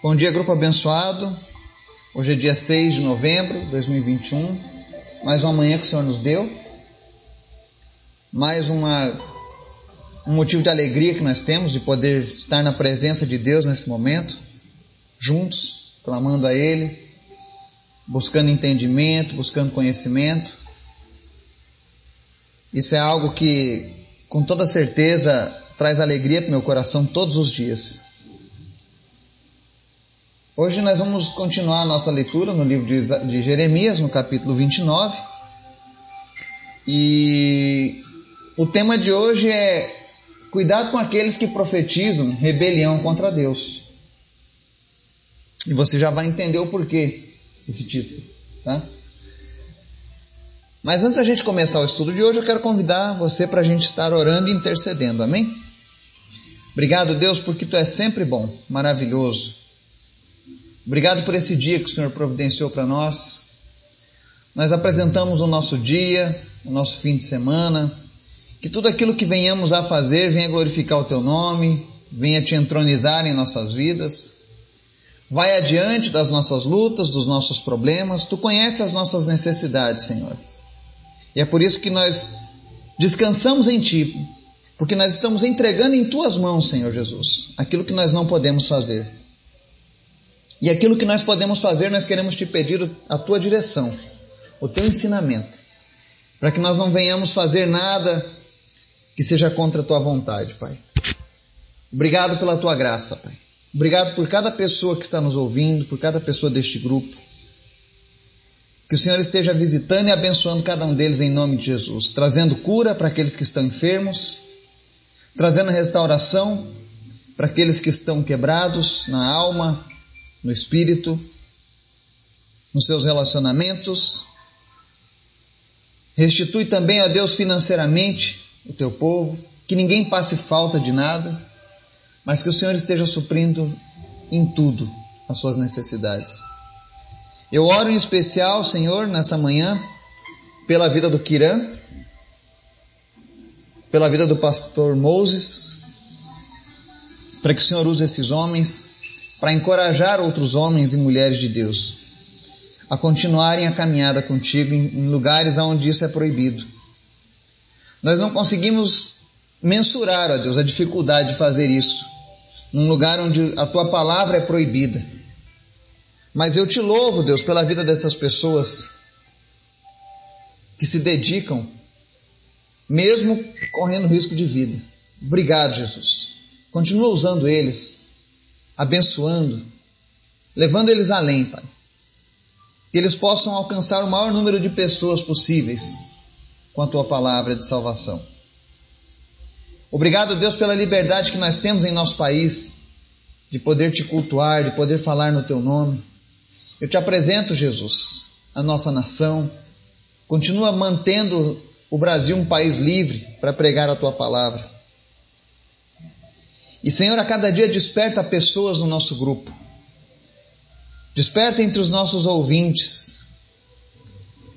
Bom dia, grupo abençoado. Hoje é dia 6 de novembro de 2021. Mais uma manhã que o Senhor nos deu. Mais uma, um motivo de alegria que nós temos de poder estar na presença de Deus nesse momento, juntos, clamando a Ele, buscando entendimento, buscando conhecimento. Isso é algo que, com toda certeza, traz alegria para o meu coração todos os dias. Hoje nós vamos continuar a nossa leitura no livro de Jeremias, no capítulo 29. E o tema de hoje é cuidado com aqueles que profetizam rebelião contra Deus. E você já vai entender o porquê desse título, tá? Mas antes da gente começar o estudo de hoje, eu quero convidar você para a gente estar orando e intercedendo, amém? Obrigado, Deus, porque tu é sempre bom, maravilhoso. Obrigado por esse dia que o Senhor providenciou para nós. Nós apresentamos o nosso dia, o nosso fim de semana. Que tudo aquilo que venhamos a fazer venha glorificar o teu nome, venha te entronizar em nossas vidas. Vai adiante das nossas lutas, dos nossos problemas. Tu conheces as nossas necessidades, Senhor. E é por isso que nós descansamos em Ti, porque nós estamos entregando em Tuas mãos, Senhor Jesus, aquilo que nós não podemos fazer. E aquilo que nós podemos fazer, nós queremos te pedir a tua direção, o teu ensinamento, para que nós não venhamos fazer nada que seja contra a tua vontade, Pai. Obrigado pela tua graça, Pai. Obrigado por cada pessoa que está nos ouvindo, por cada pessoa deste grupo. Que o Senhor esteja visitando e abençoando cada um deles em nome de Jesus, trazendo cura para aqueles que estão enfermos, trazendo restauração para aqueles que estão quebrados na alma, no espírito, nos seus relacionamentos. Restitui também a Deus financeiramente o teu povo, que ninguém passe falta de nada, mas que o Senhor esteja suprindo em tudo as suas necessidades. Eu oro em especial, Senhor, nessa manhã, pela vida do Kiran, pela vida do pastor Moses, para que o Senhor use esses homens para encorajar outros homens e mulheres de Deus a continuarem a caminhada contigo em lugares onde isso é proibido. Nós não conseguimos mensurar, ó Deus, a dificuldade de fazer isso, num lugar onde a tua palavra é proibida. Mas eu te louvo, Deus, pela vida dessas pessoas que se dedicam, mesmo correndo risco de vida. Obrigado, Jesus. Continua usando eles abençoando, levando eles além, Pai. Que eles possam alcançar o maior número de pessoas possíveis com a tua palavra de salvação. Obrigado, Deus, pela liberdade que nós temos em nosso país de poder te cultuar, de poder falar no teu nome. Eu te apresento, Jesus, a nossa nação. Continua mantendo o Brasil um país livre para pregar a tua palavra. E Senhor, a cada dia desperta pessoas no nosso grupo. Desperta entre os nossos ouvintes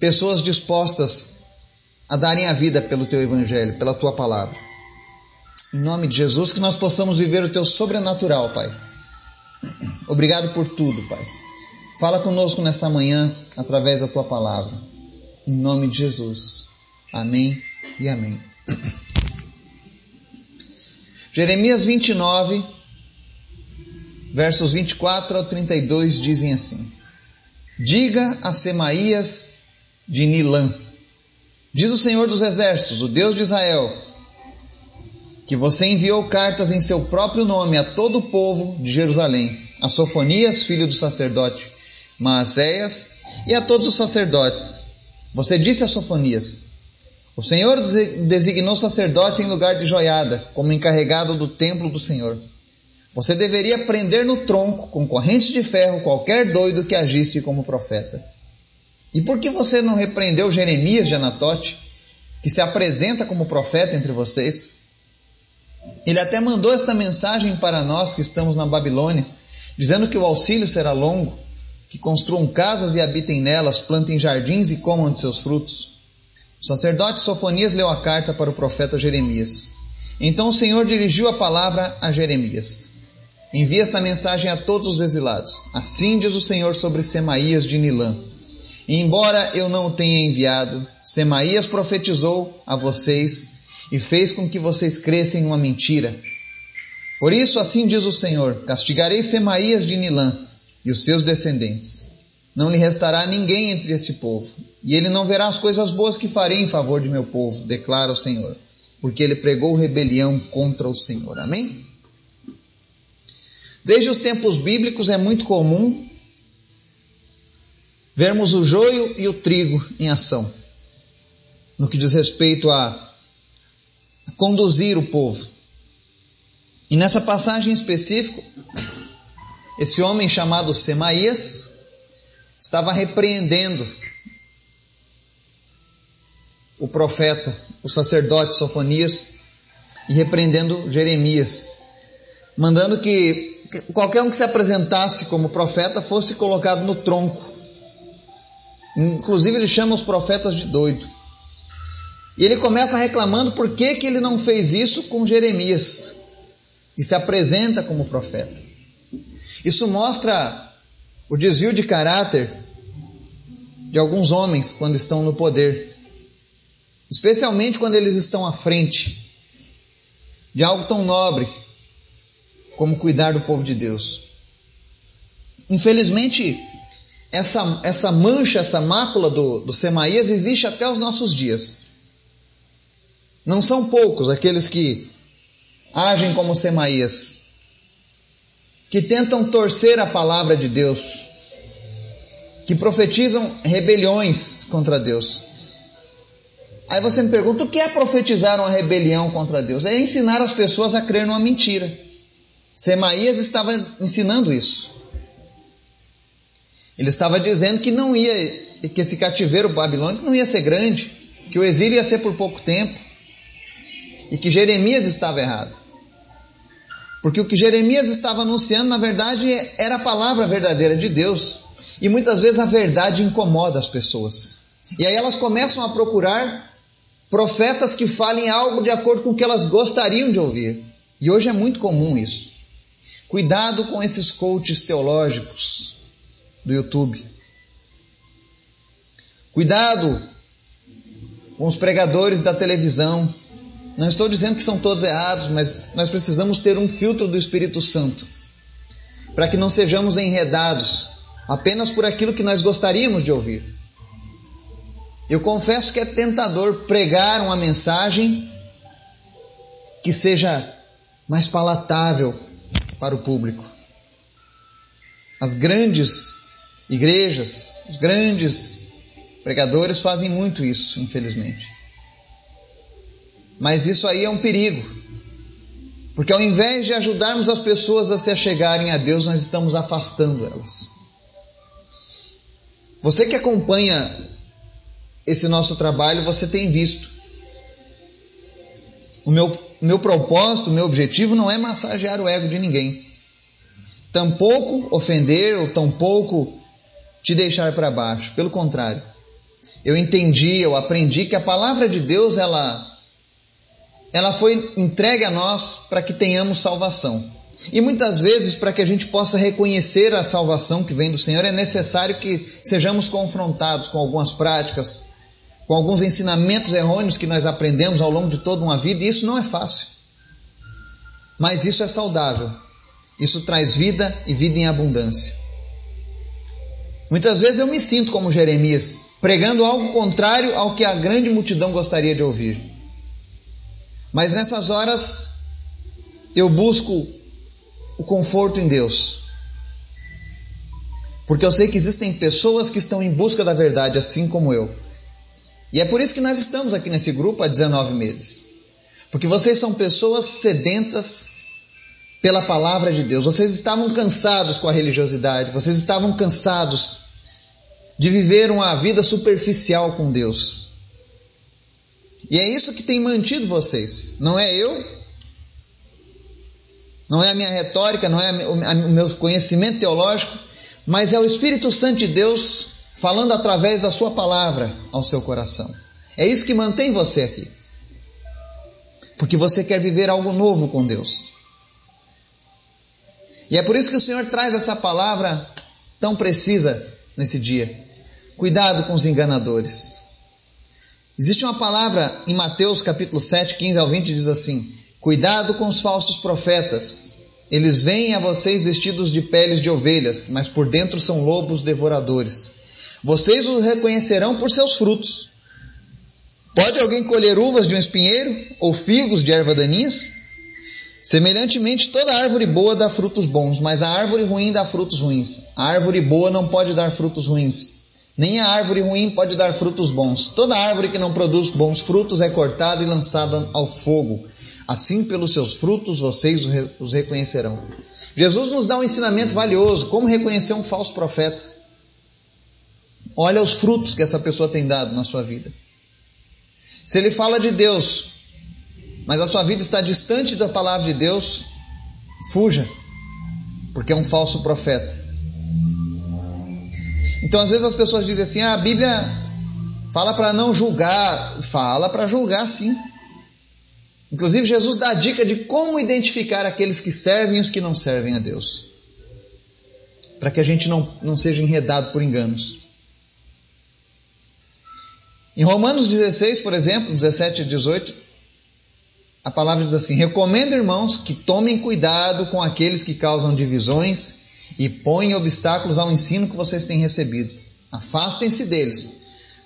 pessoas dispostas a darem a vida pelo teu evangelho, pela tua palavra. Em nome de Jesus, que nós possamos viver o teu sobrenatural, Pai. Obrigado por tudo, Pai. Fala conosco nesta manhã através da tua palavra. Em nome de Jesus. Amém e amém. Jeremias 29, versos 24 ao 32 dizem assim: Diga a Semaías de Nilã, diz o Senhor dos Exércitos, o Deus de Israel, que você enviou cartas em seu próprio nome a todo o povo de Jerusalém, a Sofonias, filho do sacerdote Maaséias, e a todos os sacerdotes. Você disse a Sofonias: o Senhor designou sacerdote em lugar de joiada, como encarregado do templo do Senhor. Você deveria prender no tronco, com correntes de ferro, qualquer doido que agisse como profeta. E por que você não repreendeu Jeremias de Anatote, que se apresenta como profeta entre vocês? Ele até mandou esta mensagem para nós que estamos na Babilônia, dizendo que o auxílio será longo, que construam casas e habitem nelas, plantem jardins e comam de seus frutos. O sacerdote Sofonias leu a carta para o profeta Jeremias. Então o Senhor dirigiu a palavra a Jeremias. Envia esta mensagem a todos os exilados. Assim diz o Senhor sobre Semaías de Nilã. E embora eu não o tenha enviado, Semaías profetizou a vocês e fez com que vocês crescem uma mentira. Por isso, assim diz o Senhor: castigarei Semaías de Nilã e os seus descendentes. Não lhe restará ninguém entre esse povo, e ele não verá as coisas boas que farei em favor de meu povo, declara o Senhor, porque ele pregou rebelião contra o Senhor. Amém? Desde os tempos bíblicos é muito comum vermos o joio e o trigo em ação, no que diz respeito a conduzir o povo. E nessa passagem em específico, esse homem chamado Semaías estava repreendendo o profeta, o sacerdote Sofonias, e repreendendo Jeremias, mandando que qualquer um que se apresentasse como profeta fosse colocado no tronco. Inclusive ele chama os profetas de doido. E ele começa reclamando por que, que ele não fez isso com Jeremias, e se apresenta como profeta. Isso mostra o desvio de caráter de alguns homens quando estão no poder, especialmente quando eles estão à frente de algo tão nobre como cuidar do povo de Deus. Infelizmente, essa, essa mancha, essa mácula do, do Semaías existe até os nossos dias. Não são poucos aqueles que agem como Semaías, que tentam torcer a palavra de Deus, que profetizam rebeliões contra Deus. Aí você me pergunta: o que é profetizar uma rebelião contra Deus? É ensinar as pessoas a crer numa mentira. Semaías estava ensinando isso. Ele estava dizendo que não ia, que esse cativeiro babilônico não ia ser grande, que o exílio ia ser por pouco tempo, e que Jeremias estava errado. Porque o que Jeremias estava anunciando, na verdade, era a palavra verdadeira de Deus. E muitas vezes a verdade incomoda as pessoas. E aí elas começam a procurar profetas que falem algo de acordo com o que elas gostariam de ouvir. E hoje é muito comum isso. Cuidado com esses coaches teológicos do YouTube. Cuidado com os pregadores da televisão. Não estou dizendo que são todos errados, mas nós precisamos ter um filtro do Espírito Santo para que não sejamos enredados apenas por aquilo que nós gostaríamos de ouvir. Eu confesso que é tentador pregar uma mensagem que seja mais palatável para o público. As grandes igrejas, os grandes pregadores fazem muito isso, infelizmente. Mas isso aí é um perigo. Porque ao invés de ajudarmos as pessoas a se achegarem a Deus, nós estamos afastando elas. Você que acompanha esse nosso trabalho, você tem visto. O meu meu propósito, o meu objetivo não é massagear o ego de ninguém. Tampouco ofender ou tampouco te deixar para baixo. Pelo contrário. Eu entendi, eu aprendi que a palavra de Deus, ela ela foi entregue a nós para que tenhamos salvação. E muitas vezes, para que a gente possa reconhecer a salvação que vem do Senhor, é necessário que sejamos confrontados com algumas práticas, com alguns ensinamentos errôneos que nós aprendemos ao longo de toda uma vida, e isso não é fácil. Mas isso é saudável. Isso traz vida e vida em abundância. Muitas vezes eu me sinto como Jeremias, pregando algo contrário ao que a grande multidão gostaria de ouvir. Mas nessas horas eu busco o conforto em Deus. Porque eu sei que existem pessoas que estão em busca da verdade, assim como eu. E é por isso que nós estamos aqui nesse grupo há 19 meses. Porque vocês são pessoas sedentas pela palavra de Deus. Vocês estavam cansados com a religiosidade, vocês estavam cansados de viver uma vida superficial com Deus. E é isso que tem mantido vocês. Não é eu, não é a minha retórica, não é o meu conhecimento teológico, mas é o Espírito Santo de Deus falando através da Sua palavra ao seu coração. É isso que mantém você aqui. Porque você quer viver algo novo com Deus. E é por isso que o Senhor traz essa palavra tão precisa nesse dia. Cuidado com os enganadores. Existe uma palavra em Mateus capítulo 7, 15 ao 20, diz assim: Cuidado com os falsos profetas. Eles vêm a vocês vestidos de peles de ovelhas, mas por dentro são lobos devoradores. Vocês os reconhecerão por seus frutos. Pode alguém colher uvas de um espinheiro ou figos de erva daninhas? Semelhantemente, toda árvore boa dá frutos bons, mas a árvore ruim dá frutos ruins. A árvore boa não pode dar frutos ruins, nem a árvore ruim pode dar frutos bons. Toda árvore que não produz bons frutos é cortada e lançada ao fogo. Assim, pelos seus frutos, vocês os reconhecerão. Jesus nos dá um ensinamento valioso: como reconhecer um falso profeta. Olha os frutos que essa pessoa tem dado na sua vida. Se ele fala de Deus, mas a sua vida está distante da palavra de Deus, fuja, porque é um falso profeta. Então, às vezes as pessoas dizem assim: ah, a Bíblia fala para não julgar. Fala para julgar, sim. Inclusive, Jesus dá a dica de como identificar aqueles que servem e os que não servem a Deus, para que a gente não, não seja enredado por enganos. Em Romanos 16, por exemplo, 17 a 18, a palavra diz assim: Recomendo, irmãos, que tomem cuidado com aqueles que causam divisões e põem obstáculos ao ensino que vocês têm recebido. Afastem-se deles,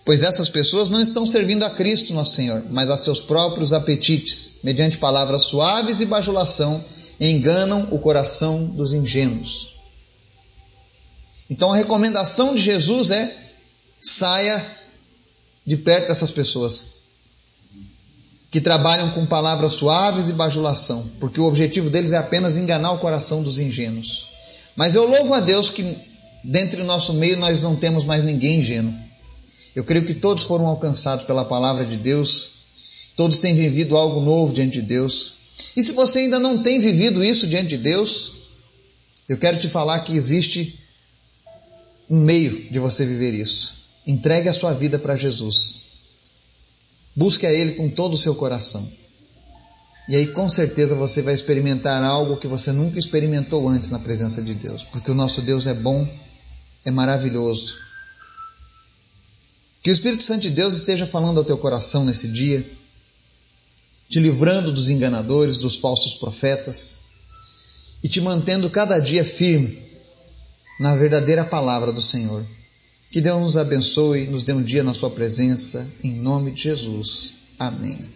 pois essas pessoas não estão servindo a Cristo, nosso Senhor, mas a seus próprios apetites, mediante palavras suaves e bajulação, enganam o coração dos ingênuos. Então a recomendação de Jesus é: saia de perto dessas pessoas que trabalham com palavras suaves e bajulação, porque o objetivo deles é apenas enganar o coração dos ingênuos. Mas eu louvo a Deus que dentre o nosso meio nós não temos mais ninguém ingênuo. Eu creio que todos foram alcançados pela palavra de Deus, todos têm vivido algo novo diante de Deus. E se você ainda não tem vivido isso diante de Deus, eu quero te falar que existe um meio de você viver isso. Entregue a sua vida para Jesus. Busque a Ele com todo o seu coração. E aí com certeza você vai experimentar algo que você nunca experimentou antes na presença de Deus, porque o nosso Deus é bom, é maravilhoso. Que o Espírito Santo de Deus esteja falando ao teu coração nesse dia, te livrando dos enganadores, dos falsos profetas e te mantendo cada dia firme na verdadeira palavra do Senhor. Que Deus nos abençoe, nos dê um dia na Sua presença, em nome de Jesus. Amém.